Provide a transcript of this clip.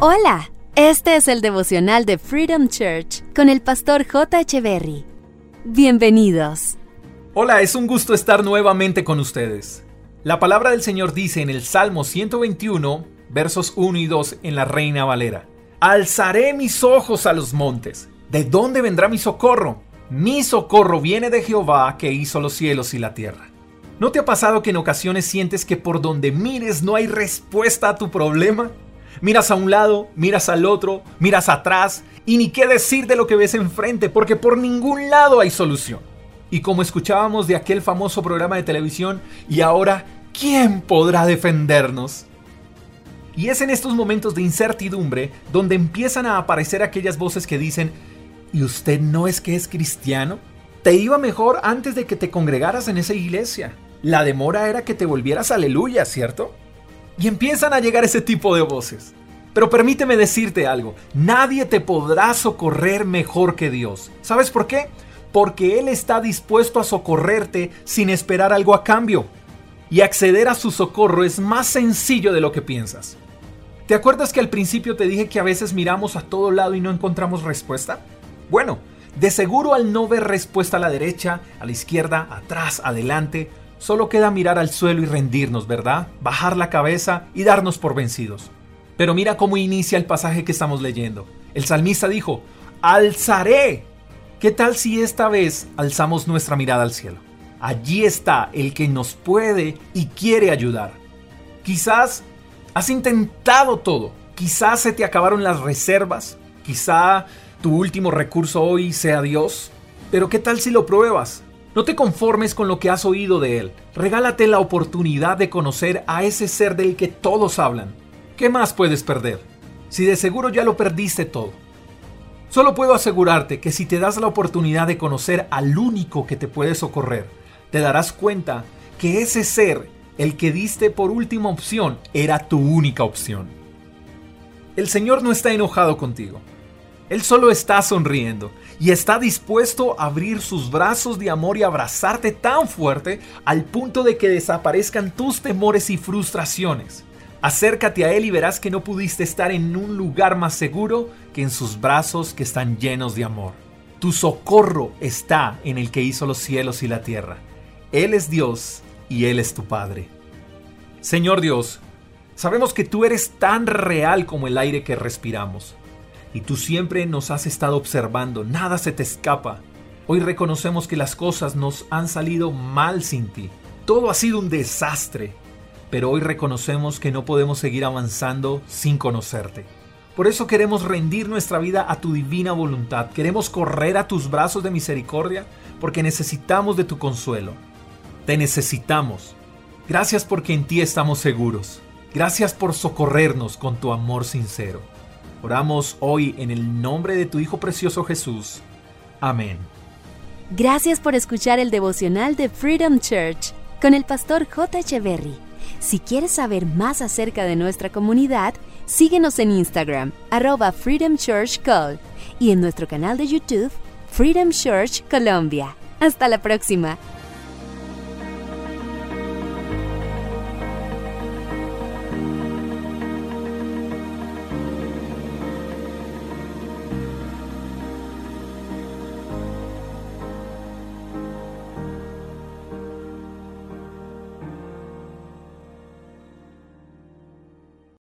Hola, este es el devocional de Freedom Church con el pastor J. Echeverry. Bienvenidos. Hola, es un gusto estar nuevamente con ustedes. La palabra del Señor dice en el Salmo 121, versos 1 y 2 en la Reina Valera. Alzaré mis ojos a los montes. ¿De dónde vendrá mi socorro? Mi socorro viene de Jehová que hizo los cielos y la tierra. ¿No te ha pasado que en ocasiones sientes que por donde mires no hay respuesta a tu problema? Miras a un lado, miras al otro, miras atrás y ni qué decir de lo que ves enfrente porque por ningún lado hay solución. Y como escuchábamos de aquel famoso programa de televisión, y ahora, ¿quién podrá defendernos? Y es en estos momentos de incertidumbre donde empiezan a aparecer aquellas voces que dicen, ¿y usted no es que es cristiano? Te iba mejor antes de que te congregaras en esa iglesia. La demora era que te volvieras aleluya, ¿cierto? Y empiezan a llegar ese tipo de voces. Pero permíteme decirte algo, nadie te podrá socorrer mejor que Dios. ¿Sabes por qué? Porque Él está dispuesto a socorrerte sin esperar algo a cambio. Y acceder a su socorro es más sencillo de lo que piensas. ¿Te acuerdas que al principio te dije que a veces miramos a todo lado y no encontramos respuesta? Bueno, de seguro al no ver respuesta a la derecha, a la izquierda, atrás, adelante, Solo queda mirar al suelo y rendirnos, ¿verdad? Bajar la cabeza y darnos por vencidos. Pero mira cómo inicia el pasaje que estamos leyendo. El salmista dijo, alzaré. ¿Qué tal si esta vez alzamos nuestra mirada al cielo? Allí está el que nos puede y quiere ayudar. Quizás has intentado todo. Quizás se te acabaron las reservas. Quizá tu último recurso hoy sea Dios. Pero ¿qué tal si lo pruebas? No te conformes con lo que has oído de él. Regálate la oportunidad de conocer a ese ser del que todos hablan. ¿Qué más puedes perder? Si de seguro ya lo perdiste todo. Solo puedo asegurarte que si te das la oportunidad de conocer al único que te puede socorrer, te darás cuenta que ese ser, el que diste por última opción, era tu única opción. El Señor no está enojado contigo. Él solo está sonriendo y está dispuesto a abrir sus brazos de amor y abrazarte tan fuerte al punto de que desaparezcan tus temores y frustraciones. Acércate a Él y verás que no pudiste estar en un lugar más seguro que en sus brazos que están llenos de amor. Tu socorro está en el que hizo los cielos y la tierra. Él es Dios y Él es tu Padre. Señor Dios, sabemos que tú eres tan real como el aire que respiramos y tú siempre nos has estado observando, nada se te escapa. Hoy reconocemos que las cosas nos han salido mal sin ti. Todo ha sido un desastre, pero hoy reconocemos que no podemos seguir avanzando sin conocerte. Por eso queremos rendir nuestra vida a tu divina voluntad. Queremos correr a tus brazos de misericordia porque necesitamos de tu consuelo. Te necesitamos. Gracias porque en ti estamos seguros. Gracias por socorrernos con tu amor sincero. Oramos hoy en el nombre de tu Hijo precioso Jesús. Amén. Gracias por escuchar el devocional de Freedom Church con el pastor J. Echeverry. Si quieres saber más acerca de nuestra comunidad, síguenos en Instagram, arroba Freedom Church Call, y en nuestro canal de YouTube, Freedom Church Colombia. Hasta la próxima.